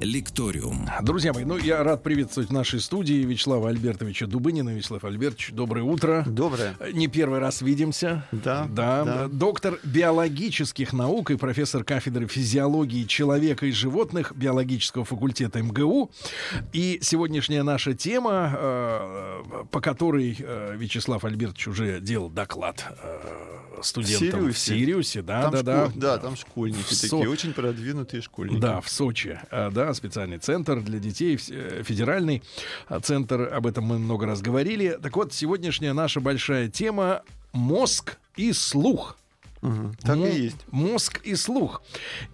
Лекториум. Друзья мои, ну я рад приветствовать в нашей студии Вячеслава Альбертовича Дубынина. Вячеслав Альбертович, доброе утро. Доброе. Не первый раз видимся. Да, Да. да. Доктор биологических наук и профессор кафедры физиологии человека и животных биологического факультета МГУ. И сегодняшняя наша тема, э, по которой э, Вячеслав Альбертович уже делал доклад э, студентам в Сириусе. Сириусе. Да, там да, да. школ- да, там школьники В Со- такие, очень продвинутые школьники. Да, в Сочи, А, специальный центр для детей, э, федеральный а, центр, об этом мы много раз говорили. Так вот, сегодняшняя наша большая тема — мозг и слух. Мгм, Так Мо- и есть. Мозг и слух.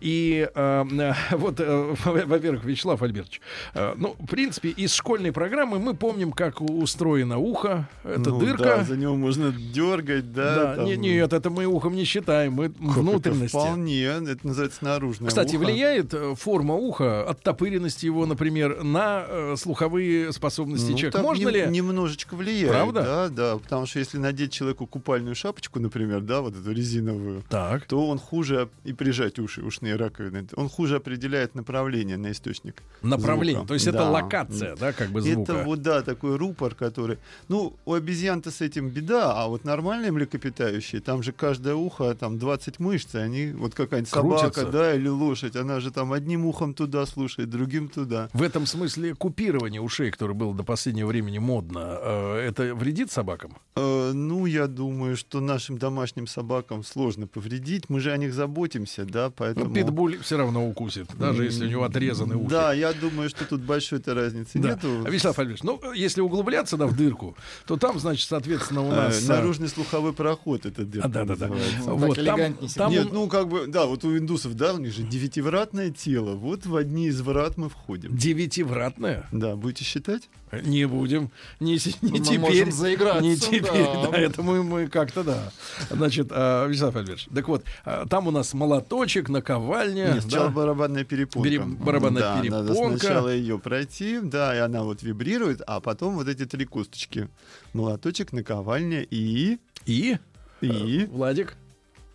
И э, э, вот, э, во-первых, Вячеслав Альбертович, э, ну, в принципе, из школьной программы мы помним, как устроено ухо. Это Ну дырка. да, за него можно дергать, да. Да, там- не- нет, это мы ухом не считаем, мы Как это? внутренности. Вполне, это называется наружное Кстати, ухо. влияет э, форма уха, оттопыренность его, например, на э, слуховые способности Ну, человека? Можно нем- ли? Немножечко влияет. Правда? Да, да. Потому что если надеть человеку купальную шапочку, например, да, вот эту резиновую, Так. то он хуже и прижать уши, ушные раковины, он хуже определяет направление на источник. Направление. звука. То есть это Да. локация, да, как бы звука. Это вот, да, такой рупор, который... Ну, у обезьян-то с этим беда, а вот нормальные млекопитающие, там же каждое ухо, там 20 мышц, они, вот какая-нибудь собака, Крутятся. да, или лошадь, она же там одним ухом туда слушает, другим туда. В этом смысле купирование ушей, которое было до последнего времени модно, э, это вредит собакам? Э, ну, я думаю, что нашим домашним собакам сложно повредить, мы же о них заботимся, да, поэтому... Ну, питбуль все равно укусит, даже если у него отрезаны уши. Да, я думаю, что тут большой-то разницы Да. нету. А, Вячеслав Альбертович, ну, если углубляться да, в дырку, то там, значит, соответственно, у Э, нас... э, наружный слуховой проход это дырка а, да-да-да. называется. Вот, там, там Нет, ну как бы, да, вот у индусов, да, у них же девятивратное тело. Вот в одни из врат мы входим. девятивратное. Да, будете считать? Не будем. Не, не Мы теперь. можем заиграться, Не теперь. да. Да, это мы, мы как-то, да. Значит, а, Вячеслав Альбертович, так вот, а, там у нас молоточек, наковальня. Нет, сначала да. барабанная перепонка. Пере- барабанная да, надо перепонка. сначала ее пройти, да, и она вот вибрирует, а потом вот эти три косточки. Молоточек, наковальня и... И? И... Э, Владик?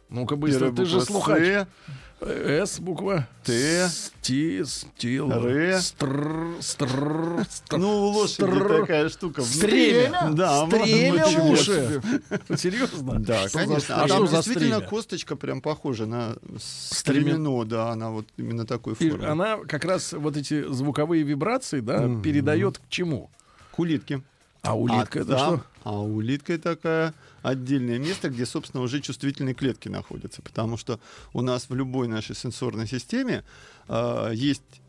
Ну-ка быстро, первая ты же слухач. «С», С буква. Т. Ти, стил. Р. Стр, стр, стр. Ну, у лошади такая штука. Стремя. Да, Стремя вот, в уши. Серьезно? Да, конечно. А А там что за действительно косточка прям похожа на стремено, да, она вот именно такой формы. она как раз вот эти звуковые вибрации, да, передает к чему? К улитке. А улитка а это что? А улитка такая отдельное место, где, собственно, уже чувствительные клетки находятся. Потому что у нас в любой нашей сенсорной системе а, есть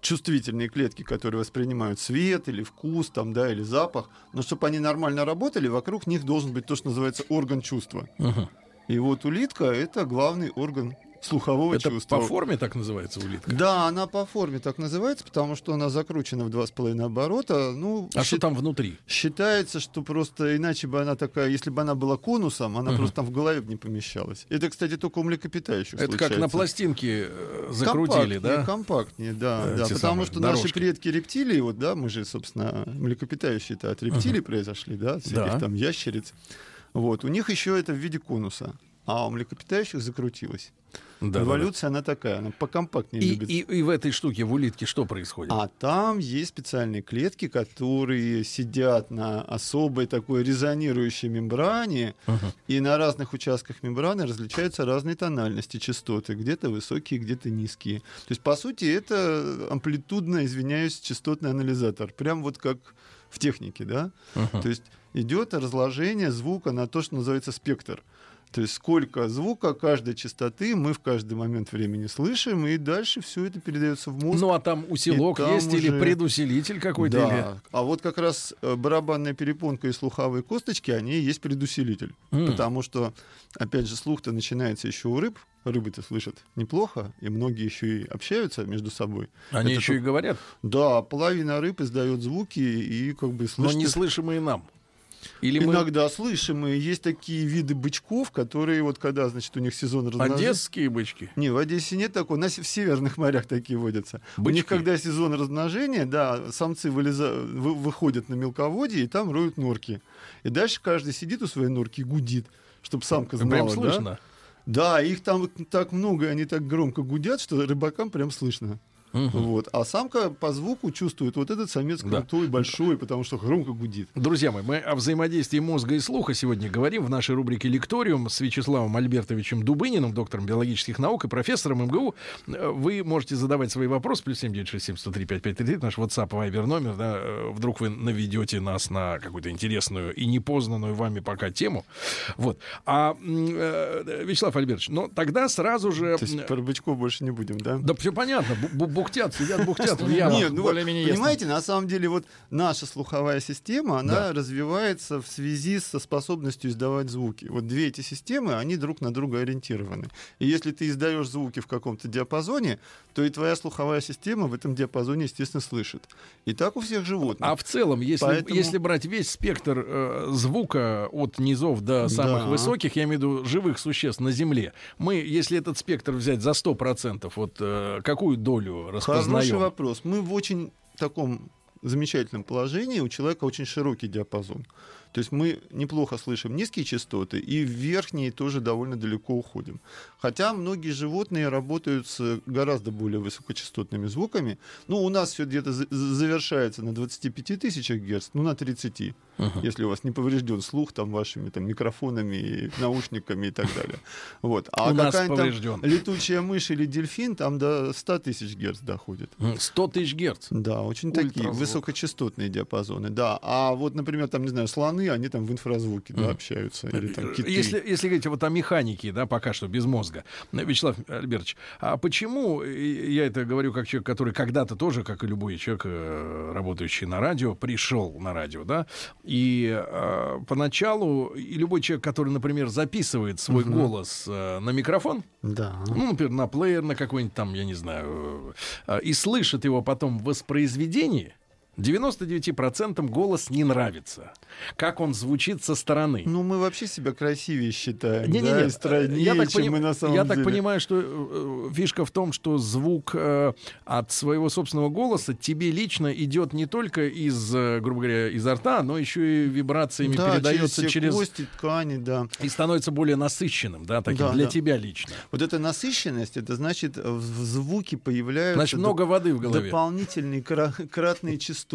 чувствительные клетки, которые воспринимают свет или вкус, там, да, или запах. Но чтобы они нормально работали, вокруг них должен быть то, что называется орган чувства. Мгм. И вот улитка — это главный орган слухового Это чувства. по форме так называется улитка? Да, она по форме так называется, потому что она закручена в два с половиной оборота. Ну, А что счит- там внутри? Считается, что просто иначе бы она такая, если бы она была конусом, она Мгм. просто там в голове бы не помещалась. Это, кстати, только у млекопитающих Это как случается. на пластинке э, закрутили, компактнее, да? Компактнее, да, Эти да. Потому что дорожки. наши предки рептилии, вот, да, мы же, собственно, млекопитающие-то от рептилий произошли, да, всяких Да. там ящериц. Вот, у них еще это в виде конуса, а у млекопитающих закрутилось. Да, да, да. Эволюция, она такая, она покомпактнее И, любит. и, и в этой штуке, в улитке, что происходит? А там есть специальные клетки, которые сидят на особой такой резонирующей мембране, Мгм. и на разных участках мембраны различаются разные тональности частоты, где-то высокие, где-то низкие. То есть, по сути, это амплитудно, извиняюсь, частотный анализатор, прям вот как в технике, да? Мгм. То есть идет разложение звука на то, что называется спектр. То есть сколько звука каждой частоты мы в каждый момент времени слышим, и дальше все это передается в мозг. Ну а там усилок И там есть или уже- предусилитель какой-то? или- Да. А вот как раз э, барабанная перепонка и слуховые косточки, они и есть предусилитель. М. Потому что, опять же, слух-то начинается еще у рыб. Рыбы-то слышат неплохо, и многие еще и общаются между собой. Они Это еще и тут- говорят, Да, половина рыб издает звуки и как бы но слышит. не слышимые нам. Или мы Иногда слышим, и есть такие виды бычков, которые вот когда, значит, у них сезон размножения... одесские бычки? Не, в Одессе нет такого. У нас в северных морях такие водятся. У Бычки? них, когда сезон размножения, да, самцы вылеза- вы- выходят на мелководье и там роют норки. И дальше каждый сидит у своей норки и гудит, чтобы самка знала, Прям да? слышно? Да, их там так много, и они так громко гудят, что рыбакам прям слышно. Мгм. Вот. А самка по звуку чувствует вот этот самец Да. крутой, большой, потому что громко гудит. Друзья мои, мы о взаимодействии мозга и слуха сегодня говорим в нашей рубрике «Лекториум» с Вячеславом Альбертовичем Дубыниным, доктором биологических наук и профессором МГУ. Вы можете задавать свои вопросы, плюс 7967 наш WhatsApp, Viber номер. Да, э, вдруг вы наведете нас на какую-то интересную и непознанную вами пока тему. Вот. А, э, Вячеслав Альбертович, ну тогда сразу же... То есть про бычков больше не будем, да? Да все понятно, бухтят, сидят, бухтят в ямах. Нет, ну понимаете, на самом деле вот наша слуховая система, она Да. развивается в связи со способностью издавать звуки. Вот две эти системы, они друг на друга ориентированы. И если ты издаешь звуки в каком-то диапазоне, то и твоя слуховая система в этом диапазоне, естественно, слышит. И так у всех животных. А в целом, если, Поэтому- если брать весь спектр э, звука от низов до самых Да. высоких, я имею в виду живых существ на Земле, мы, если этот спектр взять за 100%, вот э, какую долю Хороший распознаем? вопрос. Мы в очень таком замечательном положении, у человека очень широкий диапазон. То есть мы неплохо слышим низкие частоты, и в верхние тоже довольно далеко уходим. Хотя многие животные работают с гораздо более высокочастотными звуками. Ну, у нас все где-то за- завершается на 25 тысячах герц, ну, на 30 Мгм. если у вас не поврежден слух там вашими там микрофонами, и наушниками и так далее. Вот. А У нас какая-нибудь там летучая мышь или дельфин там до 100 тысяч герц доходит. М, 100 тысяч герц. Да, очень такие Ультразвук. высокочастотные диапазоны, да. А вот, например, там, не знаю, слоны, они там в инфразвуке да, общаются. Или там киты. Если, если говорить вот о механике, да, пока что без мозга. Вячеслав Альбертович, а почему, я это говорю как человек, который когда-то тоже, как и любой человек, э, работающий на радио, пришел на радио, да, и э, поначалу, и любой человек, который, например, записывает свой Мгм. голос э, на микрофон, Да. ну, например, на плеер, на какой-нибудь там, я не знаю, э, и слышит его потом в воспроизведении, 99% голос не нравится. Как он звучит со стороны. Ну, мы вообще себя красивее считаем, Не-не-не, да, и стройнее, я так, поним- мы на самом я деле. так понимаю, что э, э, фишка в том, что звук э, от своего собственного голоса тебе лично идет не только из, э, грубо говоря, изо рта, но еще и вибрациями да, передается через, через, кости, ткани, да. и становится более насыщенным, да, таким Да, для да. тебя лично. Вот эта насыщенность, это значит, в звуке появляются Значит, много воды в голове. дополнительные кра- кратные частоты.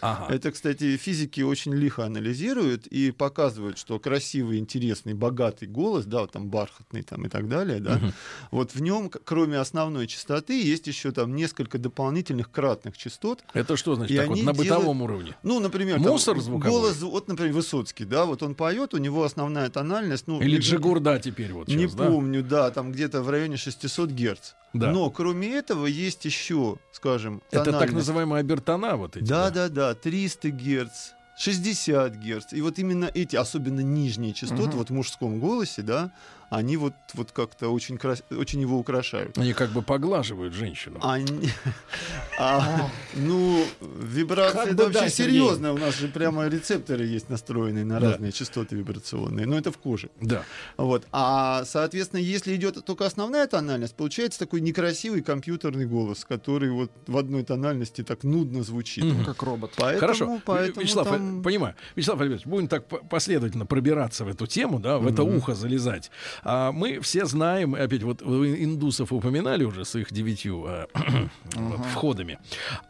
Ага. Это, кстати, физики очень лихо анализируют и показывают, что красивый, интересный, богатый голос, да, вот там бархатный там и так далее, да, Мгм. вот в нем, кроме основной частоты, есть еще там несколько дополнительных кратных частот. Это что значит так вот, на бытовом делают- уровне? Ну, например, там Мусор звуковой? голос, вот, например, Высоцкий, да, вот он поет, у него основная тональность, ну, Или не- Джигурда теперь вот не сейчас, да? помню, да, там где-то в районе 600 герц. Да. Но кроме этого есть еще, скажем, Это так тональность. называемые обертона вот эти. Да, да, да, 300 герц, 60 герц. И вот именно эти, особенно нижние частоты, Мгм. вот в мужском голосе, да, они вот, вот как-то очень, крас- очень его украшают. Они как бы поглаживают женщину. Они, а, ну, вибрации Как это бы вообще да, серьезно. У нас же прямо рецепторы есть настроенные на Да. разные частоты вибрационные. Но это в коже. Да. Вот. А, соответственно, если идет только основная тональность, получается такой некрасивый компьютерный голос, который вот в одной тональности так нудно звучит. Мгм. Как робот. Поэтому, Хорошо, поэтому Вячеслав, там- э, понимаю. Вячеслав Альбертович, будем так по- последовательно пробираться в эту тему, да, в это Мгм. ухо залезать. А мы все знаем, опять вот индусов упоминали уже с их девятью э, Ага. входами,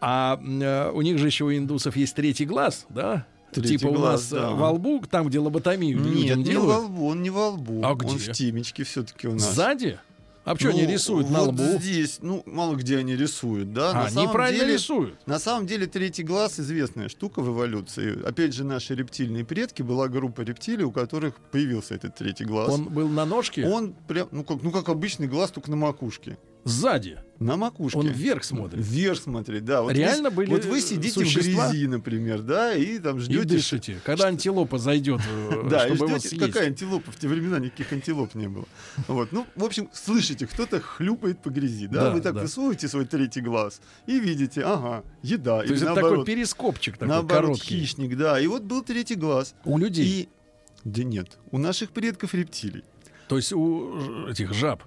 а э, у них же еще у индусов есть третий глаз, да? Третий типа у глаз, нас да. э, во лбу, там, где лоботомию Нет, людям не делают, во лбу, он не во лбу. А Он где? в темечке все-таки у нас. сзади. А они Ну, рисуют на вот лбу? здесь, ну, мало где они рисуют, да. А, на неправильно деле, рисуют. На самом деле третий глаз известная штука в эволюции. Опять же, наши рептильные предки, была группа рептилий, у которых появился этот третий глаз. Он был на ножке Он прям, ну как, ну как обычный глаз, только на макушке. сзади. На макушке. Он вверх смотрит. Вверх смотрит, да. Вот Реально вы, были Вот вы сидите существа? в грязи, например, да, и там И ждете... дышите. Когда антилопа зайдет, э, Да, и ждете, какая антилопа? В те времена никаких антилоп не было. Вот. Ну, в общем, слышите, кто-то хлюпает по грязи, да? Вы так высовываете свой третий глаз и видите, ага, еда. То есть это такой перископчик такой наоборот, короткий. хищник, да. И вот был третий глаз. У людей. И... Да нет, у наших предков рептилий. То есть у этих жаб.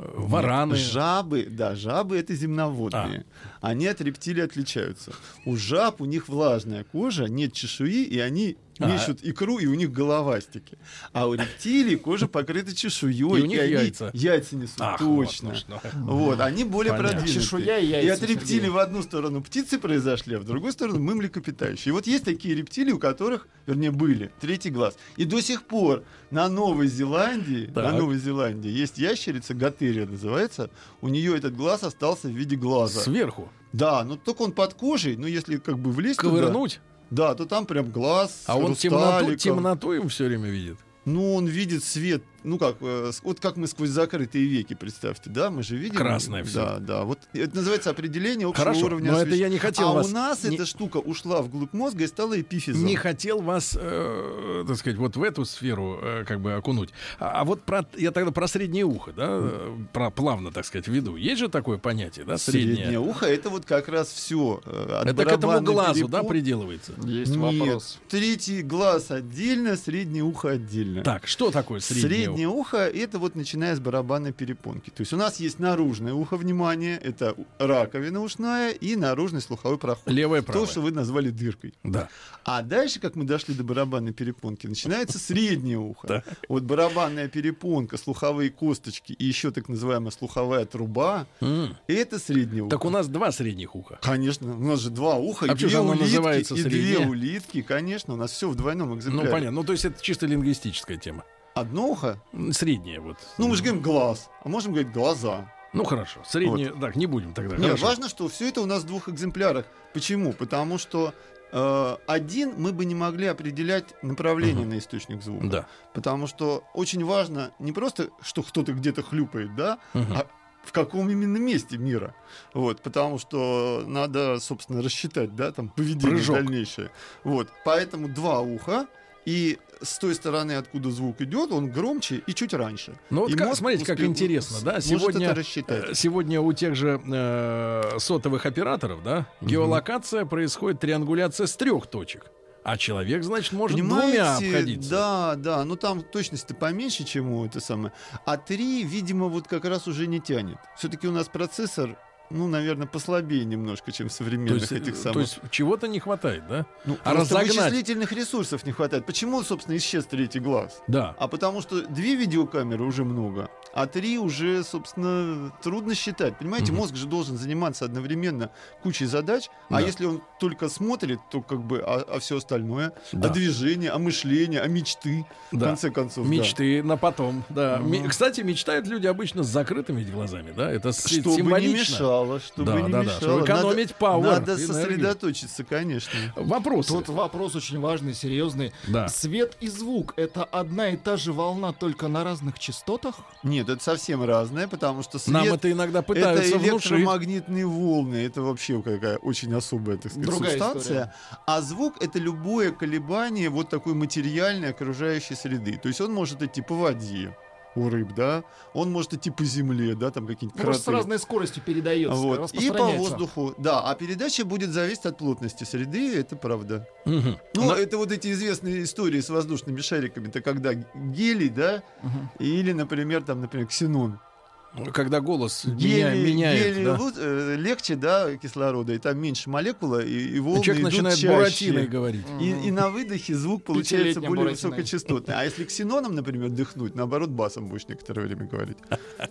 Вараны. Нет, Жабы, да, жабы это земноводные. Они от рептилий отличаются. У жаб у них влажная кожа, нет чешуи, и они А. мечут икру, и у них головастики. А у рептилий кожа покрыта чешуей, И у них они яйца. яйца несут. Ах, вот, точно. ну что. Вот, они более Понятно. продвинутые. Чешуя и И яйца, от рептилий в одну сторону птицы произошли, а в другую сторону мы млекопитающие. И вот есть такие рептилии, у которых, вернее, были третий глаз. И до сих пор на Новой Зеландии, Так. на Новой Зеландии есть ящерица, готерия называется. У нее этот глаз остался в виде глаза. Сверху. Да, но только он под кожей, но если как бы влезть туда, Ковырнуть. да, то там прям глаз А он темноту, темноту им все время видит. Ну, он видит свет, ну как, э, вот как мы сквозь закрытые веки, представьте, да, мы же видим. Красное Да, всё. да, вот это называется определение общего Хорошо, уровня но это я не хотел А вас... у нас не- эта штука ушла вглубь мозга и стала эпифизом. Не хотел вас, э, так сказать, вот в эту сферу э, как бы окунуть. А, а вот про, я тогда про среднее ухо, да, э, про плавно, так сказать, веду. Есть же такое понятие, да, среднее? Среднее ухо это вот как раз все. Это к этому глазу, да, приделывается? Есть Нет, вопрос. третий глаз отдельно, среднее ухо отдельно. Так, что такое среднее, Среднее, ухо это вот начиная с барабанной перепонки. То есть у нас есть наружное ухо, внимание, это раковина ушная и наружный слуховой проход. ухо? Левое, правое. То, что вы назвали дыркой. Да. А дальше, как мы дошли до барабанной перепонки, начинается среднее ухо. Так. Вот барабанная перепонка, слуховые косточки и еще так называемая слуховая труба, это среднее ухо. Так у нас два средних уха. Конечно, у нас же два уха, А и две улитки, и две среднее? улитки, конечно, у нас все в двойном Ну, экземпляре. понятно. Ну, то есть это чисто лингвистическая тема. Одно ухо, Среднее вот. ну мы же говорим глаз, а можем говорить глаза. Ну, хорошо. Среднее... Так, не будем тогда. Нет, Хорошо. важно, что все это у нас в двух экземплярах. Почему? Потому что э, один мы бы не могли определять направление Мгм. на источник звука. Да. Потому что очень важно не просто, что кто-то где-то хлюпает, да, Мгм. а в каком именно месте мира. Вот, потому что надо, собственно, рассчитать, да, там, поведение Прыжок. дальнейшее. Вот, поэтому два уха, и с той стороны, откуда звук идет, он громче и чуть раньше. Ну вот И как- смотрите, как успе- интересно, да? Сегодня, э, сегодня у тех же э, сотовых операторов, да, геолокация происходит триангуляция с трех точек. А человек, значит, может двумя Понимаете, обходиться. Да, да, ну там точность-то поменьше, чем у это самое. А три, видимо, вот как раз уже не тянет. Все-таки у нас процессор, ну, наверное, послабее немножко, чем в То современных есть, этих э, самых. то есть чего-то не хватает, да? ну, а разогнать? вычислительных ресурсов не хватает. Почему, собственно, исчез третий глаз? Да. А потому что две видеокамеры уже много, а три уже, собственно, трудно считать. Понимаете, Мгм. мозг же должен заниматься одновременно кучей задач, Да. а если он только смотрит, то как бы, а, все остальное, Да. а движение, а мышление, а мечты, в Да. конце концов. да. Мечты на потом, да. Ми- Кстати, мечтают люди обычно с закрытыми глазами, да? Это Чтобы символично. не мешало, чтобы Да, не да, да, мешало. чтобы экономить пауэр, Надо, надо сосредоточиться, конечно. Вопросы. Тут вопрос очень важный, серьезный. Да. Свет и звук — это одна и та же волна, только на разных частотах? Нет, это совсем разное, потому что свет... Нам это иногда пытаются это внушить. электромагнитные волны, это вообще какая очень особая, так сказать, Другая субстанция. А звук это любое колебание вот такой материальной окружающей среды. То есть он может идти по воде у рыб, да, он может идти по земле, да, там какие-нибудь Ну, Просто с кроты. разной скоростью передается, Вот. И по воздуху, да. А передача будет зависеть от плотности среды, это правда. Мгм. Ну, Но- это вот эти известные истории с воздушными шариками. Это когда гелий, да, Мгм. или, например, там, например, ксенон. Когда голос меня- Гелий, меняет, гелий да. лу- э, легче, да, кислорода, и там меньше молекула, и, и волны Человек идут начинает чаще. буратиной говорить. И, и на выдохе звук получается более Буратино. высокочастотный. А если ксеноном, например, дыхнуть, наоборот, басом будешь некоторое время говорить.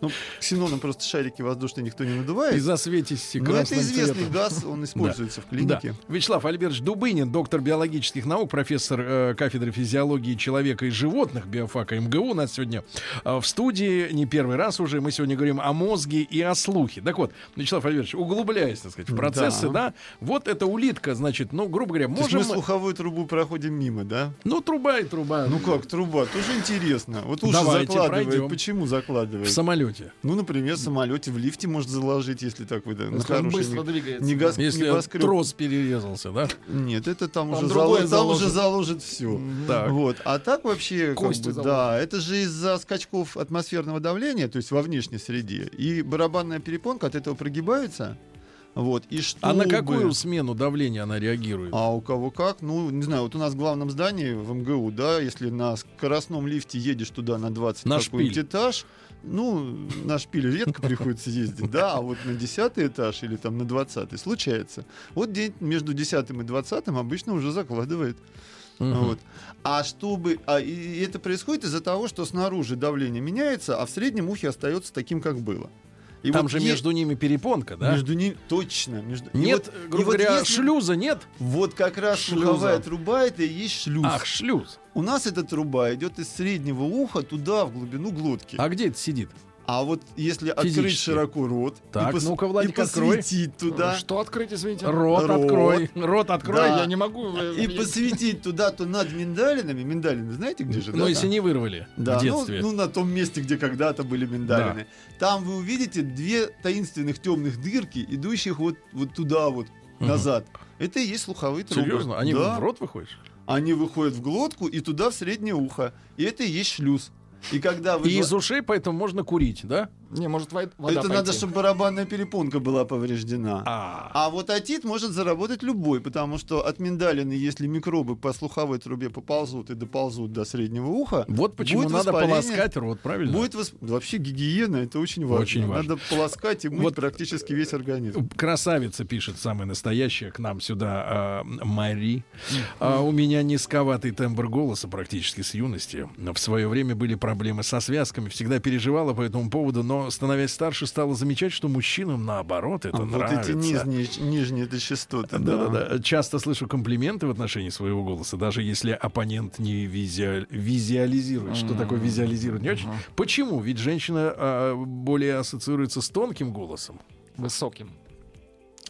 Ну, ксеноном просто шарики воздушные никто не И надувает. засветитесь Но это известный цветом. газ, он используется в клинике. Да. Вячеслав Альбертович Дубынин, доктор биологических наук, профессор э, кафедры физиологии человека и животных биофака МГУ. У нас сегодня э, в студии не первый раз уже. Мы сегодня сегодня говорим о мозге и о слухе. Так вот, Вячеслав Альбертович, углубляясь, так сказать, в процессы, да, Да. вот эта улитка, значит, ну, грубо говоря, То есть можем... мы слуховую трубу проходим мимо, да? Ну, труба и труба. Ну как, труба, тоже интересно. Вот уши Давайте закладывает. пройдем. Почему В закладывает? самолете. Ну, например, в самолете, в лифте может заложить, если так вы да, на Если он быстро не- двигается. не газ- Если небоскреб. трос перерезался, да? Нет, это там, Там уже, другое залож- там уже заложит. заложит все. Так. Вот. А так вообще, как Кости бы, заложит. да, это же из-за скачков атмосферного давления, то есть во внешней среде. И барабанная перепонка от этого прогибается. Вот. И А на какую смену давления она реагирует? А у кого как? Ну, не знаю, вот у нас в главном здании в МГУ, да, если на скоростном лифте едешь туда на 20 На шпиль. этаж, ну, на шпиле редко приходится ездить, да, а вот на 10 этаж или там на 20 случается. Вот день между 10 и 20 обычно уже закладывает. Мгм. Вот. А чтобы. А, и и это происходит из-за того, что снаружи давление меняется, а в среднем ухе остается таким, как было. И Там вот же е- между ними перепонка, да? Между ними. Точно. Между... и Нет, вот- и грубо вот говоря, если- шлюза нет? Вот как раз Шлюза. слуховая труба это и есть шлюз. Ах, шлюз. У нас эта труба идет из среднего уха туда, в глубину глотки. А где это сидит? Вот если открыть Физически. широко рот Так, и, пос- ну-ка, Владик, и открой. посветить туда, Что открыть, извините? Рот, Рот. открой. Рот открой. Да. Я не могу. э, и я- посветить туда, то над миндалинами, миндалины, знаете где же? Ну, да? если не вырвали Да, в ну, детстве. ну, на том месте, где когда-то были миндалины. Там вы увидите две таинственных темных дырки, идущих вот, вот туда вот, Мгм. назад. Это и есть слуховые трубы. Серьезно? Они Да. в рот выходишь? Они выходят в глотку и туда в среднее ухо. И это и есть шлюз. И когда вы... И из ушей, поэтому можно курить, да? Не, может, вода Это надо, пойти. чтобы барабанная перепонка была повреждена. А, А вот отит может заработать любой, потому что от миндалины, если микробы по слуховой трубе поползут и доползут до среднего уха, вот почему будет надо полоскать рот, правильно? Будет восп- Вообще гигиена это очень важно. Очень важно. Надо полоскать и мыть Вот- практически весь организм. Красавица пишет, самая настоящая, к нам сюда а, Мари. А, у меня низковатый тембр голоса практически с юности. В свое время были проблемы со связками, всегда переживала по этому поводу, но, становясь старше, стала замечать, что мужчинам, наоборот, это А вот нравится. эти нижние, нижние это частоты. Да-да-да. Часто слышу комплименты в отношении своего голоса, даже если оппонент не визуа- визуализирует. Что такое визуализирует? Не очень. Почему? Ведь женщина а, более ассоциируется с тонким голосом. Высоким.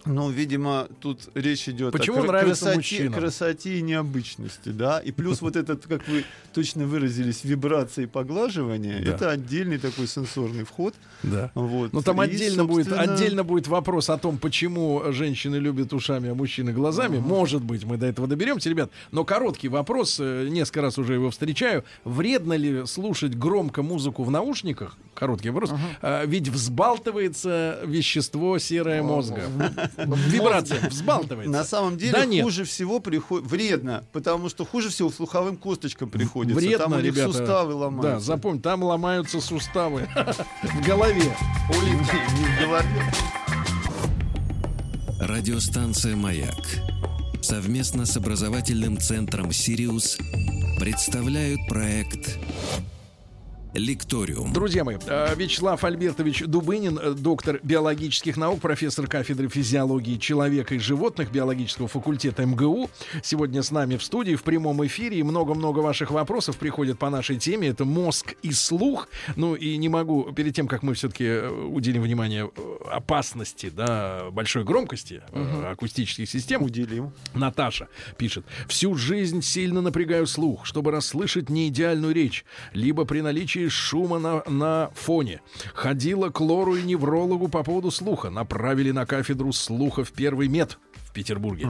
Ну, видимо, тут речь идет Почему о нравится красоте, мужчинам? красоте и необычности, да. И плюс вот этот, как вы точно выразились, вибрации и поглаживания, Да. это отдельный такой сенсорный вход. Да. Вот. Ну там И, отдельно будет, собственно, отдельно будет вопрос о том, почему женщины любят ушами, а мужчины глазами. Может быть, мы до этого доберемся, ребят. Но короткий вопрос, э, несколько раз уже его встречаю. Вредно ли слушать громко музыку в наушниках? Короткий вопрос. А, ведь взбалтывается вещество серое мозга. Вибрация взбалтывается. На самом деле Да нет. хуже всего приходит вредно, потому что хуже всего слуховым косточкам приходится. Вредно, там у них ребята. суставы Да, ломаются. запомни, там ломаются суставы в голове. Не в голове. Радиостанция «Маяк» совместно с образовательным центром «Сириус» представляют проект «Лекториум». Друзья мои, э, Вячеслав Альбертович Дубынин, э, доктор биологических наук, профессор кафедры физиологии человека и животных биологического факультета МГУ. Сегодня с нами в студии в прямом эфире. И много-много ваших вопросов приходят по нашей теме. Это мозг и слух. Ну и не могу, перед тем, как мы все-таки уделим внимание э, опасности, да, большой громкости э, акустических систем, Уделим. Наташа пишет. Всю жизнь сильно напрягаю слух, чтобы расслышать неидеальную речь, либо при наличии шума на, на фоне. Ходила к лору и неврологу по поводу слуха. Направили на кафедру слуха в первый мед в Петербурге.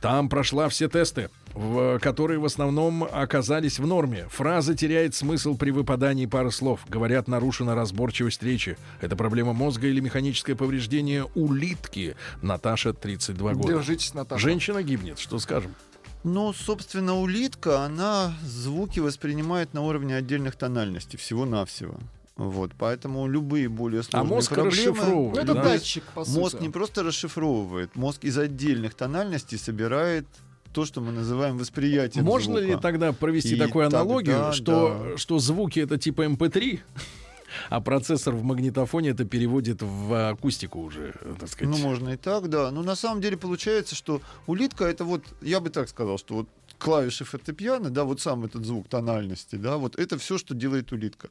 Там прошла все тесты, в, которые в основном оказались в норме. Фраза теряет смысл при выпадании пары слов. Говорят, нарушена разборчивость речи. Это проблема мозга или механическое повреждение улитки. Наташа, 32 года. Держитесь, Наташа. Женщина гибнет, что скажем? Ну, собственно, улитка, она звуки воспринимает на уровне отдельных тональностей, всего-навсего. Вот, поэтому любые более А сложные мозг проблемы... Ну, расшифровывает. это да? датчик, по сути. Мозг не просто расшифровывает, мозг из отдельных тональностей собирает то, что мы называем восприятием Можно ли звука. тогда провести И такую тогда, аналогию, что, да. что звуки это типа MP3, а процессор в магнитофоне это переводит в акустику уже, так сказать. Ну, можно и так, да. Но на самом деле получается, что улитка это вот, я бы так сказал, что вот клавиши фортепиано, да, вот сам этот звук тональности, да, вот это все, что делает улитка.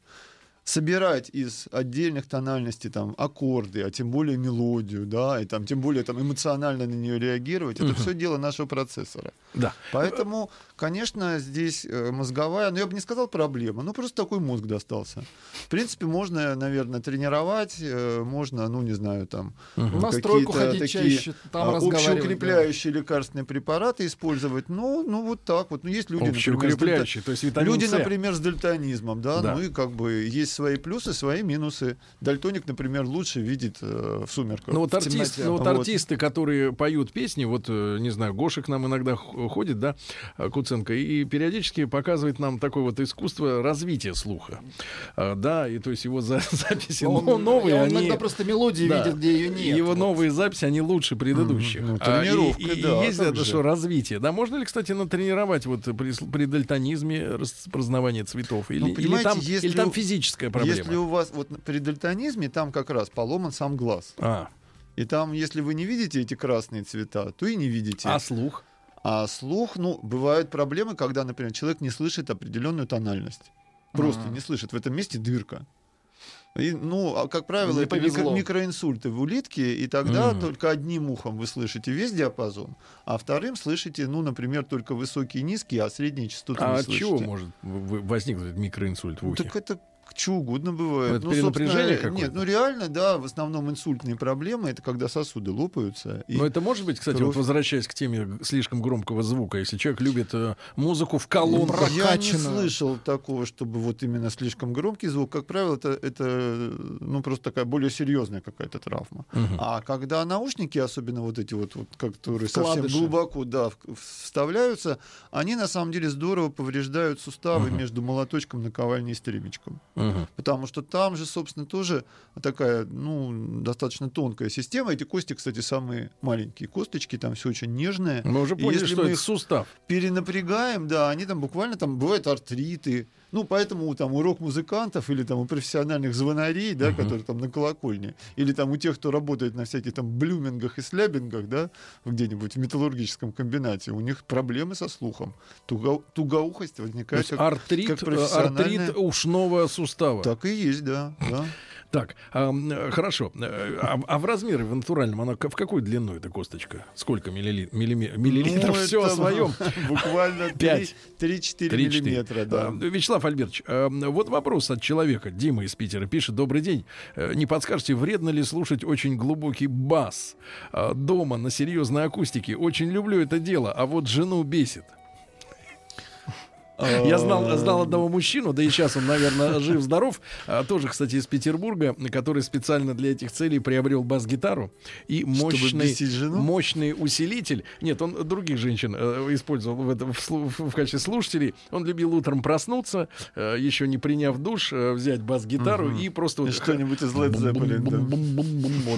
собирать из отдельных тональностей там аккорды, а тем более мелодию, да, и там тем более там эмоционально на нее реагировать, это все дело нашего процессора. Да. Поэтому, конечно, здесь э, мозговая, ну я бы не сказал проблема, ну просто такой мозг достался. В принципе, можно, наверное, тренировать, э, можно, ну не знаю, там стройку какие-то такие, чаще, там а, разговаривать. да. общеукрепляющие лекарственные препараты использовать. Ну, ну вот так вот. Ну есть люди, например, с то есть Люди, С. например, с дальтонизмом, да, Да. ну и как бы есть свои плюсы, свои минусы. Дальтоник, например, лучше видит э, в сумерках. Ну вот, артист, ну вот Вот. артисты, которые поют песни, вот, не знаю, Гоша к нам иногда ходит, да, э, Куценко, и периодически показывает нам такое вот искусство развития слуха. А, Да, и то есть его за- записи Он, но- новые, он они... иногда просто мелодии Да. видит, где ее нет. Его Вот. новые записи, они лучше предыдущих. Ну, А, и- тренировка, и, и да, есть как это же. что, развитие. Да, можно ли, кстати, натренировать вот при, при дальтонизме распознавание цветов? Или, Ну, или там, если или там физическая проблема? Если у вас вот при дальтонизме там как раз поломан сам глаз. А, И там, если вы не видите эти красные цвета, то и не видите. а слух? А слух, ну, бывают проблемы, когда, например, человек не слышит определенную тональность. Просто А. не слышит. В этом месте дырка. И, ну, а, как правило, Не это повезло. микроинсульты в улитке, и тогда Мгм. только одним ухом вы слышите весь диапазон, а вторым слышите, ну, например, только высокие и низкие, а средние частоты А не от слышите. чего может в- в- возникнуть микроинсульт в ухе? так это что угодно бывает. Это ну, перенапряжение собственно, какое-то? Нет, ну реально, да, в основном инсультные проблемы это когда сосуды лопаются. Но это может быть, кстати, кровь. вот возвращаясь к теме слишком громкого звука, если человек любит э, музыку в колонках. Я не слышал такого, чтобы вот именно слишком громкий звук. Как правило, это, это ну, просто такая более серьезная какая-то травма. Мгм. А когда наушники, особенно вот эти вот, вот которые Вкладыши. совсем глубоко да, вставляются, они на самом деле здорово повреждают суставы Мгм. между молоточком, наковальней и стремечком. Мгм. Потому что там же, собственно, тоже такая, ну, достаточно тонкая система. Эти кости, кстати, самые маленькие косточки, там все очень нежное. Мы уже И поняли, если что мы это сустав. перенапрягаем, да, они там буквально там бывают артриты. Ну, поэтому там у рок-музыкантов или там у профессиональных звонарей, да, Мгм. которые там на колокольне, или там у тех, кто работает на всяких там блюмингах и слябингах, да, где-нибудь в металлургическом комбинате, у них проблемы со слухом. Туго- тугоухость То возникает. есть как- артрит, как профессиональная- артрит ушного сустава. Так и есть, да. да. Так, а, э, хорошо. Э, А, а в размере в натуральном она в какую длину эта косточка? Сколько миллили- миллиме- миллилитров? Ну, Все о своем. Буквально Пять. 3-4 3-4. миллиметра, да. А, Вячеслав Альбертович, вот вопрос от человека. Дима из Питера пишет. Добрый день. Э, Не подскажете, вредно ли слушать очень глубокий бас дома на серьезной акустике? Очень люблю это дело, а вот жену бесит. Я знал, знал одного мужчину, да и сейчас он, наверное, жив-здоров, а, тоже, кстати, из Петербурга, который специально для этих целей приобрел бас-гитару и мощный, мощный усилитель. Нет, он других женщин э, использовал в, этом, в, в качестве слушателей. Он любил утром проснуться, э, еще не приняв душ, э, взять бас-гитару Мгм. и просто И вот... что-нибудь из Led Zeppelin, да.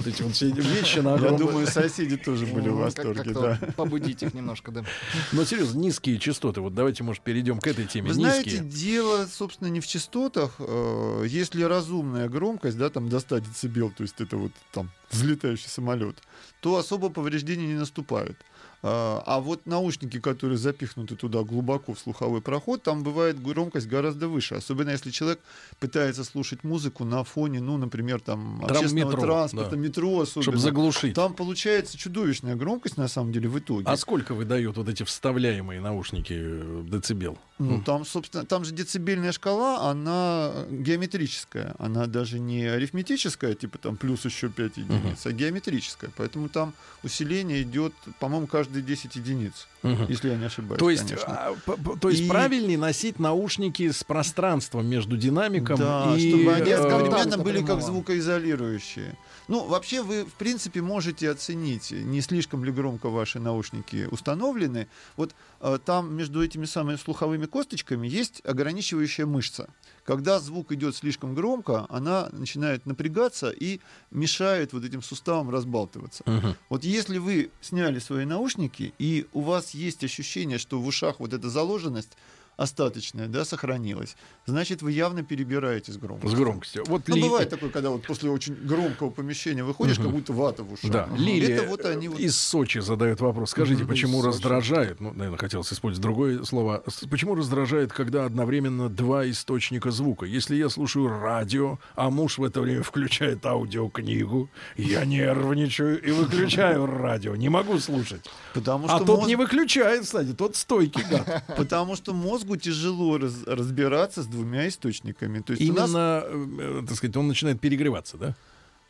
Вот эти вот все вещи на Я огромном- думаю, соседи тоже были в Ну, восторге, да. Побудить их немножко, да. Но серьезно, низкие частоты. Вот давайте, может, перейдем к этой теме. Вы Низкие. знаете, дело, собственно, не в частотах. Э, Если разумная громкость, да, там до 100 децибел, то есть это вот там взлетающий самолет, то особо повреждения не наступают. А а вот наушники, которые запихнуты туда глубоко в слуховой проход, там бывает громкость гораздо выше. Особенно если человек пытается слушать музыку на фоне, ну, например, там, Трам- общественного метро, транспорта, да. метро особенно. Чтобы заглушить. Там получается чудовищная громкость, на самом деле, в итоге. А сколько выдают вот эти вставляемые наушники э, децибел? Ну, М. там, собственно, там же децибельная шкала, она геометрическая. Она даже не арифметическая, типа там плюс еще 5 единиц, а геометрическая. Поэтому там усиление идет, по-моему, каждые 10 единиц, Мгм. если я не ошибаюсь. То есть, конечно. а, то есть И- правильнее носить наушники с пространством между динамиком Да, и чтобы они э, одновременно были как звукоизолирующие. Ну, вообще вы, в принципе, можете оценить, не слишком ли громко ваши наушники установлены. Вот э, там между этими самыми слуховыми косточками есть ограничивающая мышца. Когда звук идет слишком громко, она начинает напрягаться и мешает вот этим суставам разбалтываться. Мгм. Вот если вы сняли свои наушники, и у вас есть ощущение, что в ушах вот эта заложенность, остаточная, да, сохранилась, значит, вы явно перебираете с громкостью. С громкостью. Вот Ну, Ли- бывает такое, когда вот после очень громкого помещения выходишь, Мгм. как будто вата в ушах. Да, Лилия Это вот они вот... из Сочи задает вопрос. Скажите, Мгм. почему раздражает, ну, наверное, хотелось использовать другое слово, почему раздражает, когда одновременно два источника звука? Если я слушаю радио, а муж в это время включает аудиокнигу, я нервничаю и выключаю радио, не могу слушать. Потому А что тот мозг- не выключает, кстати, тот стойкий гад. Потому что мозгу тяжело раз- разбираться с двумя источниками. То есть у нас Именно, э, так сказать, он начинает перегреваться, да?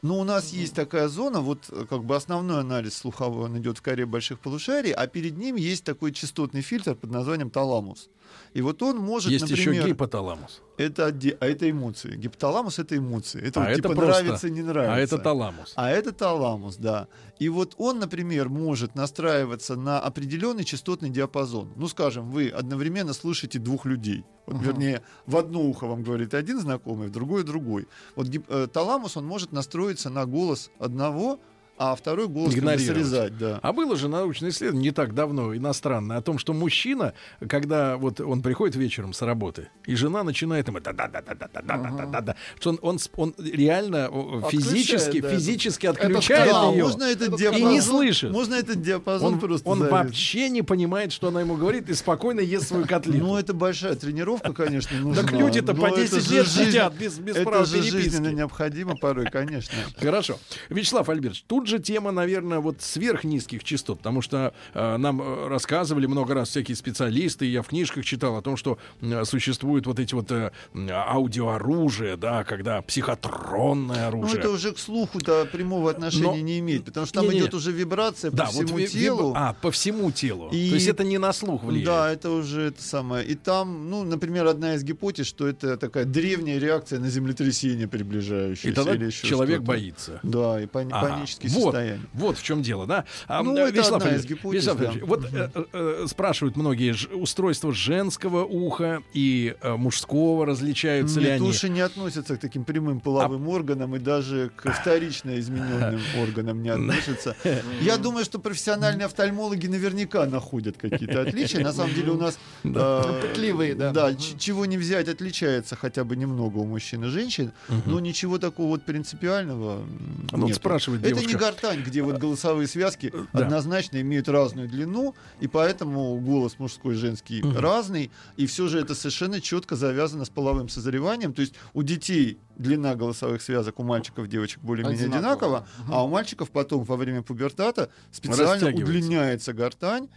Ну, у нас есть такая зона, вот э, как бы основной анализ слуховой, он идет в коре больших полушарий, а перед ним есть такой частотный фильтр под названием таламус. И вот он может, Есть еще например, гипоталамус. это, а это эмоции. Гипоталамус это эмоции. Это А вот, это типа просто- нравится, не нравится. А это таламус. А это таламус, да. И вот он, например, может настраиваться на определенный частотный диапазон. Ну, скажем, вы одновременно слышите двух людей. Вот, Ага. Вернее, в одно ухо вам говорит один знакомый, в другое другой. Вот гип- э, таламус, он может настроиться на голос одного, а второй голос срезать. Да. А было же научное исследование не так давно, иностранное, о том, что мужчина, когда вот он приходит вечером с работы, и жена начинает ему да да да да да да да да да да что он, он, он реально физически, да, физически это отключает Да, ее. можно этот И диапазон, не слышит. Можно этот диапазон Он, просто он зарезать. вообще не понимает, что она ему говорит, и спокойно ест свою котлету. Ну, это большая тренировка, конечно, нужна. Так люди-то по это 10 же лет сидят без, Это права же жизненно переписки. необходимо порой, конечно. Хорошо. Вячеслав Альбертович, тут же тема, наверное, вот сверхнизких частот, потому что э, нам э, рассказывали много раз всякие специалисты, я в книжках читал о том, что э, существуют вот эти вот э, м, аудиооружия, да, когда психотронное Ну, оружие. это уже к слуху-то прямого отношения Но- не имеет, потому что там Не-не-не. идет уже вибрация да, по вот всему ви- телу. виб- А, по всему телу. И- То есть это не на слух влияет. Да, это уже это самое. И там, ну, например, одна из гипотез, что это такая древняя реакция на землетрясение приближающееся. И тогда или еще человек боится. Да, и пани- Ага. Вот, состояния. Вот в чем дело, да? А, Ну, э, это Вячеслав одна из гипотез, Вячеслав да. Вот э, э, э, спрашивают многие, ж- устройства женского уха и э, мужского различаются ли Нет, они? уши не относятся к таким прямым половым органам и даже к вторично измененным органам не относятся. Я думаю, что профессиональные офтальмологи наверняка находят какие-то отличия. На самом деле у нас... э, Пытливые, да. Да, чего не взять, отличается хотя бы немного у мужчин и женщин, но ничего такого вот принципиального Ну, нету. спрашивает Это девушка. не гортань, где вот голосовые связки Да. однозначно имеют разную длину, и поэтому голос мужской и женский Мгм. разный, и все же это совершенно четко завязано с половым созреванием. То есть у детей длина голосовых связок у мальчиков и девочек более-менее Одинаково. одинакова, а у мальчиков потом во время пубертата специально удлиняется гортань,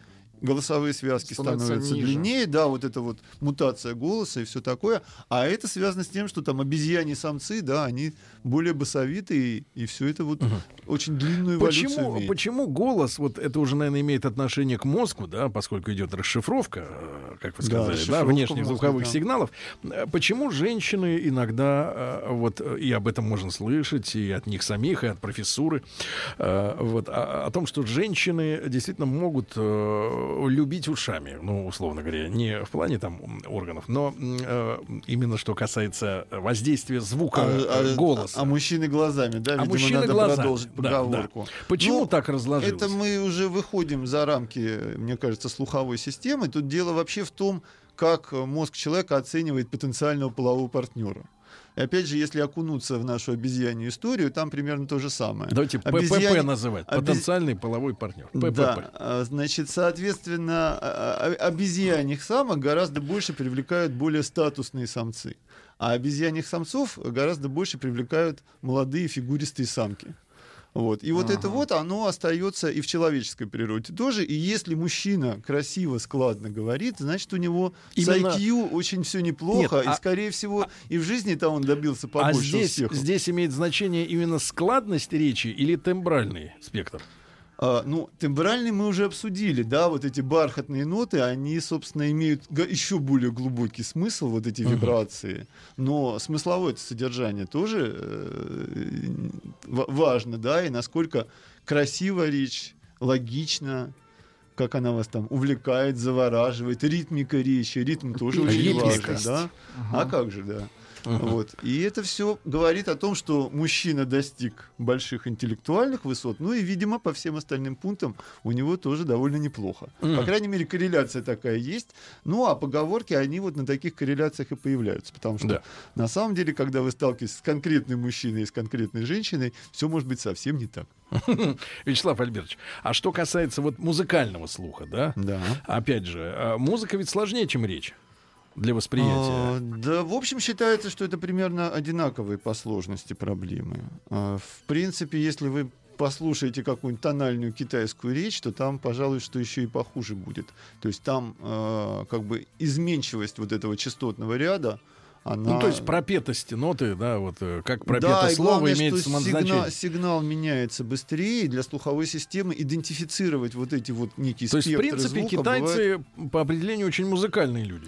голосовые связки Становятся становятся ниже. длиннее, да, вот это вот мутация голоса и все такое. А это связано с тем, что там обезьяне самцы, да, они более басовитые, и все это вот очень длинную эволюцию Почему, имеет. почему голос, вот это уже, наверное, имеет отношение к мозгу, да, поскольку идет расшифровка, э, как вы Да, сказали, да, расшифровка внешних мозга, звуковых да. сигналов. Э, Почему женщины иногда, э, вот, и об этом можно слышать, и от них самих, и от профессуры, вот, о, о том, что женщины действительно могут любить ушами, ну, условно говоря, не в плане там органов, но э, именно что касается воздействия звука э, голоса. А, мужчины глазами, да? А Видимо, мужчины надо глазами, продолжить да, поговорку. Почему Ну, так разложилось? Это мы уже выходим за рамки, мне кажется, слуховой системы. Тут дело вообще в том, как э, мозг человека оценивает потенциального полового партнера. И опять же, если окунуться в нашу обезьянью историю, там примерно то же самое. Давайте ППП Обезьяне- называть. обез- Потенциальный половой партнер. ППП. Да, а, значит, соответственно, а, а, обезьяньих самок гораздо больше привлекают более статусные самцы, а обезьяньих самцов гораздо больше привлекают молодые фигуристые самки. Вот. И вот это Ага. вот, оно остается и в человеческой природе тоже. И если мужчина красиво, складно говорит, значит, у него Именно- с IQ очень все неплохо. Нет, и, а- скорее всего, и в жизни-то он добился А побольше здесь, успехов. здесь имеет значение именно складность речи или тембральный спектр? А, ну, тембральный мы уже обсудили, да, вот эти бархатные ноты, они, собственно, имеют еще более глубокий смысл, вот эти Мгм. вибрации. Но смысловое это содержание тоже э, ва- важно, да, и насколько красиво речь, логично, как она вас там увлекает, завораживает, ритмика речи, ритм тоже очень важен, да. Ага. А как же, да. Вот. И это все говорит о том, что мужчина достиг больших интеллектуальных высот, ну и, видимо, по всем остальным пунктам у него тоже довольно неплохо. По крайней мере, корреляция такая есть. Ну, а поговорки, они вот на таких корреляциях и появляются. Потому что Да. на самом деле, когда вы сталкиваетесь с конкретным мужчиной и с конкретной женщиной, все может быть совсем не так. Вячеслав Альбертович, а что касается вот музыкального слуха, да? Да. Опять же, а, музыка ведь сложнее, чем речь для А, восприятия. Да, в общем, считается, что это примерно одинаковые по сложности проблемы. А, В принципе, если вы послушаете какую-нибудь тональную китайскую речь, то там, пожалуй, что еще и похуже будет. То есть там э, как бы изменчивость вот этого частотного ряда, она... Ну, то есть пропетости ноты, да, вот э, как пропето да, и слово главное, имеет что сигнал, самозначение. сигнал меняется быстрее, и для слуховой системы идентифицировать вот эти вот некие То есть, в принципе, китайцы бывает- по определению очень музыкальные люди.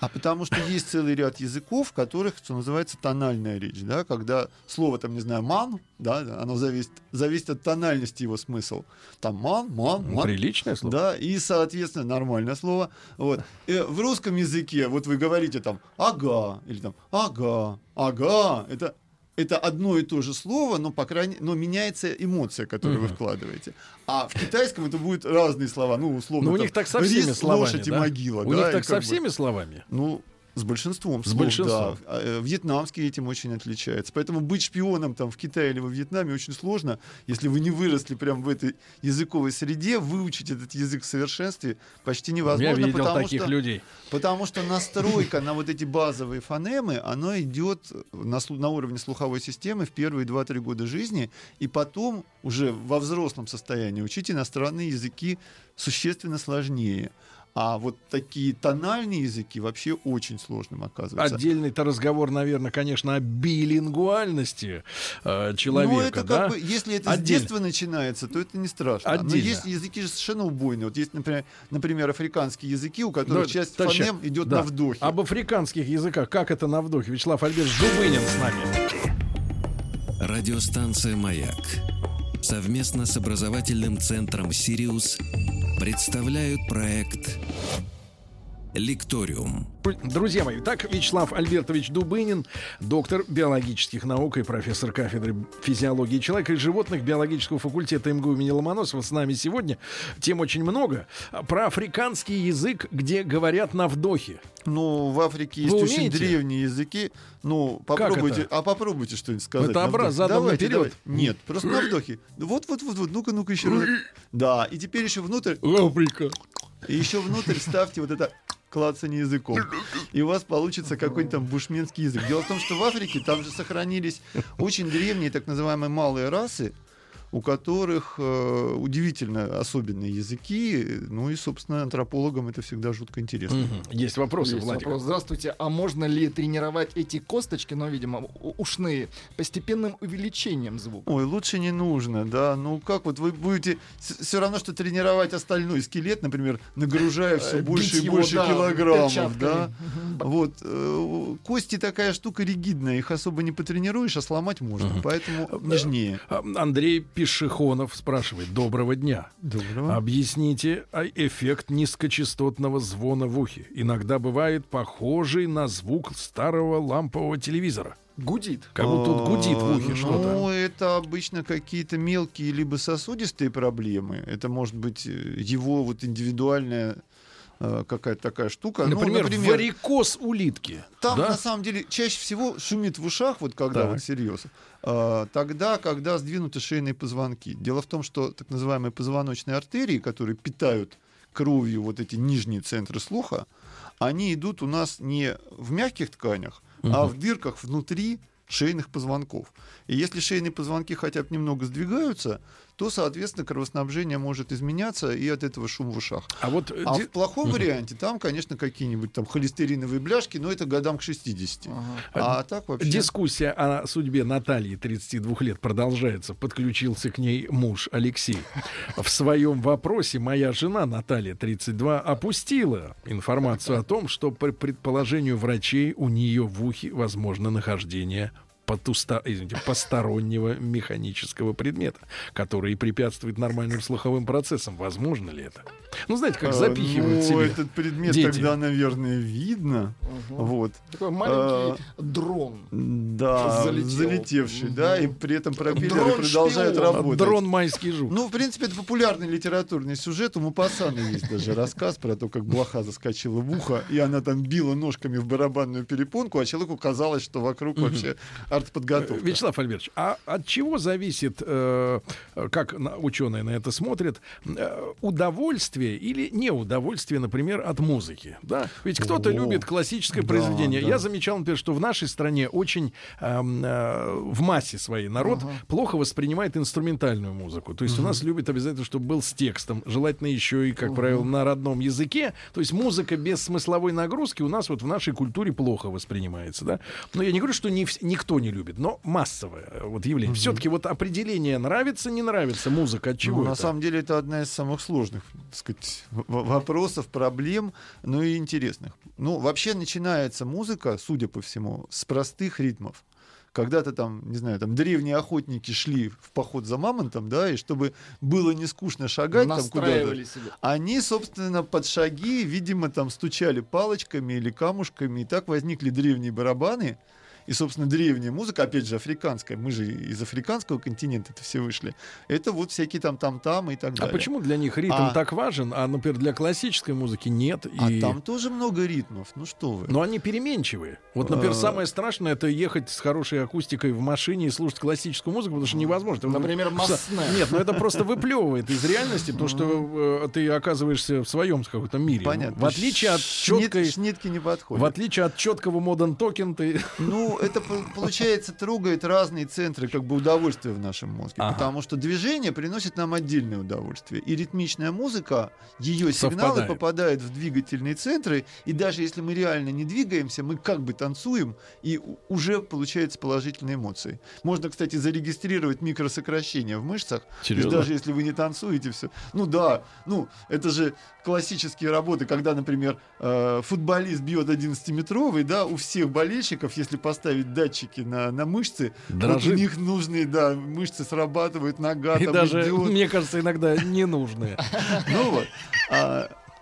А потому что есть целый ряд языков, в которых, что называется, тональная речь, да, когда слово, там, не знаю, ман, да, оно зависит, зависит от тональности его смысл. Там ман, ман, ман. Приличное слово. Да, и, соответственно, нормальное слово. Вот. Э, В русском языке, вот вы говорите там ага, или там ага, ага, это, это одно и то же слово, но, по крайней но меняется эмоция, которую вы вкладываете. А в китайском это будут разные слова, ну, условно, Ну, у там, них так со всеми рис, словами. лошадь и да? могила. У да, них и так со как бы- всеми словами. ну, с большинством С слов, большинством. да. А, э, Вьетнамский этим очень отличается. Поэтому быть шпионом там в Китае или во Вьетнаме очень сложно, если вы не выросли прямо в этой языковой среде, выучить этот язык в совершенстве почти невозможно, Я видел потому таких что людей. Потому что настройка на вот эти базовые фонемы, оно идет на, на уровне слуховой системы в первые 2-3 года жизни, и потом уже во взрослом состоянии учить иностранные языки существенно сложнее. А вот такие тональные языки вообще очень сложным оказываются. Отдельный-то разговор, наверное, конечно, о билингвальности э, человека, ну, это да? как бы, если это с Отдельно. детства начинается, то это не страшно. Но Отдельно. есть языки же совершенно убойные. Вот есть, например, например африканские языки, у которых Ну, часть товарищи, фонем идет да. на вдохе. Об африканских языках. Как это на вдохе? Вячеслав Альбертович Дубынин с нами. Радиостанция «Маяк» совместно с образовательным центром «Сириус» представляют проект «Лекториум». Друзья мои, так Вячеслав Альбертович Дубынин, доктор биологических наук и профессор кафедры физиологии человека и животных биологического факультета МГУ имени Ломоносова с нами сегодня. Тем очень много. Про африканский язык, где говорят на вдохе. Ну, в Африке есть Вы очень умеете? древние языки. Ну, попробуйте, а попробуйте что-нибудь сказать. Это образ, задом Давайте, наперед. давайте. Нет, просто на вдохе. Вот, вот, вот, вот, ну-ка, ну-ка, еще раз. Да, и теперь еще внутрь, Африка. и еще внутрь ставьте вот это клацание языком. И у вас получится какой-нибудь там бушменский язык. Дело в том, что в Африке там же сохранились очень древние так называемые малые расы, у которых э, удивительно особенные языки. Ну и, собственно, антропологам это всегда жутко интересно. Мгм. Есть вопросы, Есть Владик? вопрос. Здравствуйте, а можно ли тренировать эти косточки, но, видимо, ушные, постепенным увеличением звука? Ой, лучше не нужно, да. Ну как вот вы будете все равно, что тренировать остальной скелет, например, нагружая все Э, больше и больше килограммов, да. Вот э, кости такая штука ригидная, их особо не потренируешь, а сломать можно, поэтому нежнее. А, Андрей Пешехонов спрашивает. Доброго дня. Доброго. Объясните а, эффект низкочастотного звона в ухе. Иногда бывает похожий на звук старого лампового телевизора. Гудит. Как будто тут гудит в ухе А, что-то. Ну, это обычно какие-то мелкие либо сосудистые проблемы. Это может быть э, его вот индивидуальная э, какая-то такая штука. Ну, Например, варикоз улитки. Там да? на самом деле чаще всего шумит в ушах, вот когда Так. вот серьезно, а, тогда, когда сдвинуты шейные позвонки. Дело в том, что так называемые позвоночные артерии, которые питают кровью вот эти нижние центры слуха, они идут у нас не в мягких тканях, а в дырках внутри шейных позвонков. И если шейные позвонки хотя бы немного сдвигаются, то, соответственно, кровоснабжение может изменяться, и от этого шум в ушах. А вот э, А в плохом варианте там, конечно, какие-нибудь там холестериновые бляшки, но это годам к 60. А так вообще... дискуссия о судьбе Натальи, 32 лет, продолжается. Подключился к ней муж Алексей. В своем вопросе моя жена Наталья, 32, опустила информацию о том, что по предположению врачей у нее в ухе возможно нахождение потуста- извините, постороннего механического предмета, который препятствует нормальным слуховым процессам. Возможно ли это? Ну, знаете, как А, запихивают ну, себе. этот предмет дети. тогда, наверное, видно. Вот. Такой маленький дрон. Да, Залетел. залетевший, да, и при этом пропеллеры Дрон-шпион. продолжают работать. Дрон майский жук. Ну, в принципе, это популярный литературный сюжет. У Мапасана есть даже рассказ про то, как блоха заскочила в ухо, и она там била ножками в барабанную перепонку, а человеку казалось, что вокруг вообще артподготовка. Вячеслав Альбертович, а от чего зависит, э, как ученые на это смотрят, э, удовольствие или неудовольствие, например, от музыки? Да? Ведь кто-то любит классическое да, произведение. да. Я замечал, например, что в нашей стране очень эм, э, в массе своей народ плохо воспринимает инструментальную музыку. То есть у нас любят обязательно, чтобы был с текстом, желательно еще и, как правило, на родном языке. То есть музыка без смысловой нагрузки у нас вот в нашей культуре плохо воспринимается, да. Но я не говорю, что не никто не любит, но массовое э, вот явление. Все-таки вот определение нравится, не нравится музыка, от чего Ну, это? на самом деле это одна из самых сложных так сказать, вопросов, проблем, но и интересных. Ну, вообще начинается музыка, судя по всему, с простых ритмов. Когда-то там, не знаю, там древние охотники шли в поход за мамонтом, да, и чтобы было не скучно шагать там куда-то, себе. они, собственно, под шаги, видимо, там стучали палочками или камушками, и так возникли древние барабаны. И, собственно, древняя музыка, опять же, африканская, мы же из африканского континента это все вышли. Это вот всякие там там-там и так А далее. почему для них ритм А- так важен, а, например, для классической музыки нет? А и... там тоже много ритмов, ну что вы. Но они переменчивые. Вот, например, А. самое страшное это ехать с хорошей акустикой в машине и слушать классическую музыку, потому что невозможно. Например, Масне. Нет, ну это просто выплевывает из реальности, потому что э, ты оказываешься в своем каком-то мире. Понятно. В отличие от четкой, Шнитки не подходят. в отличие от четкого модern токен, ты Ну, это по- получается трогает разные центры как бы удовольствия в нашем мозге. Ага. Потому что движение приносит нам отдельное удовольствие. И ритмичная музыка, ее сигналы попадают в двигательные центры. И даже если мы реально не двигаемся, мы как бы танцуем, и уже получаются положительные эмоции. Можно, кстати, зарегистрировать микросокращения в мышцах. То есть даже если вы не танцуете, все. Ну да, ну это же классические работы, когда, например, э, футболист бьет 11-метровый, да, у всех болельщиков, если поставить датчики на, на мышцы, вот Дрожит. у них нужные, да, мышцы срабатывают, нога и там даже, идет. мне кажется, иногда ненужные. Ну вот.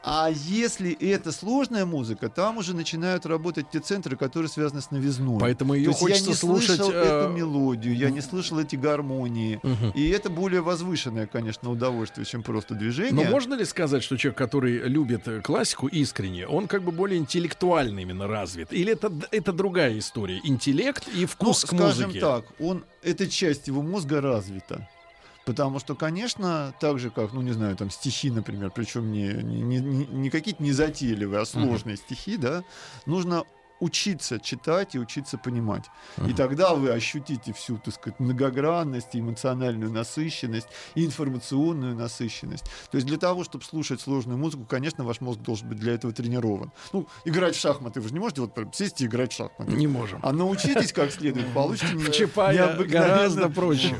А, если это сложная музыка, там уже начинают работать те центры, которые связаны с новизной. Поэтому То ее есть хочется я не слушать. слышал э, эту мелодию, я не слышал эти гармонии. мгм. И это более возвышенное, конечно, удовольствие, чем просто Но движение. можно ли сказать, что человек, который любит э, классику искренне, он как бы более интеллектуально именно развит? Или это, это другая история? Интеллект и Ну, вкус к скажем музыке? так, он, эта часть его мозга развита. Потому что, конечно, так же, как, ну, не знаю, там стихи, например, причем не, не, не- не- какие-то незатейливые, а сложные стихи, да, нужно учиться читать и учиться понимать. И тогда вы ощутите всю, так сказать, многогранность, эмоциональную насыщенность, и информационную насыщенность. То есть для того, чтобы слушать сложную музыку, конечно, ваш мозг должен быть для этого тренирован. Ну, играть в шахматы вы же не можете вот сесть и играть в шахматы. Не можем. А научитесь как следует, получите В Чапая гораздо проще.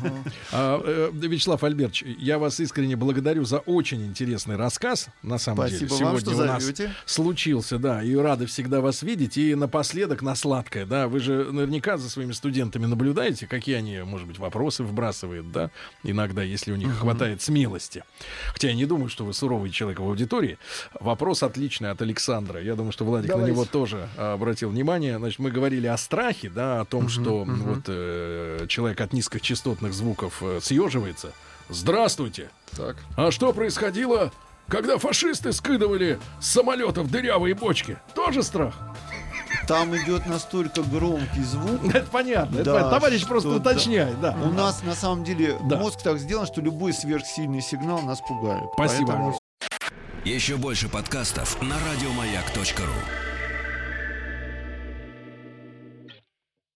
А, э, Вячеслав Альбертович, я вас искренне благодарю за очень интересный рассказ. На самом Спасибо деле, вам, сегодня что у нас зовете. случился, да, и рады всегда вас видеть. И напоследок на сладкое, да, вы же наверняка за своими студентами наблюдаете, какие они, может быть, вопросы вбрасывают, да, иногда, если у них хватает смелости. Хотя я не думаю, что вы суровый человек в аудитории. Вопрос отличный от Александра. Я думаю, что Владик Давайте. на него тоже а, обратил внимание. Значит, мы говорили о страхе, да, о том, что мгм. вот э, человек от низкочастотных звуков э, съеживается. Здравствуйте! Так. А что происходило, когда фашисты скидывали с самолетов дырявые бочки? Тоже страх? Там идет настолько громкий звук. Это понятно. это Да, понятно. Товарищ что просто да. уточняет, да. У нас на самом деле Да. мозг так сделан, что любой сверхсильный сигнал нас пугает. Спасибо. Поэтому Еще больше подкастов на радиомаяк.ру.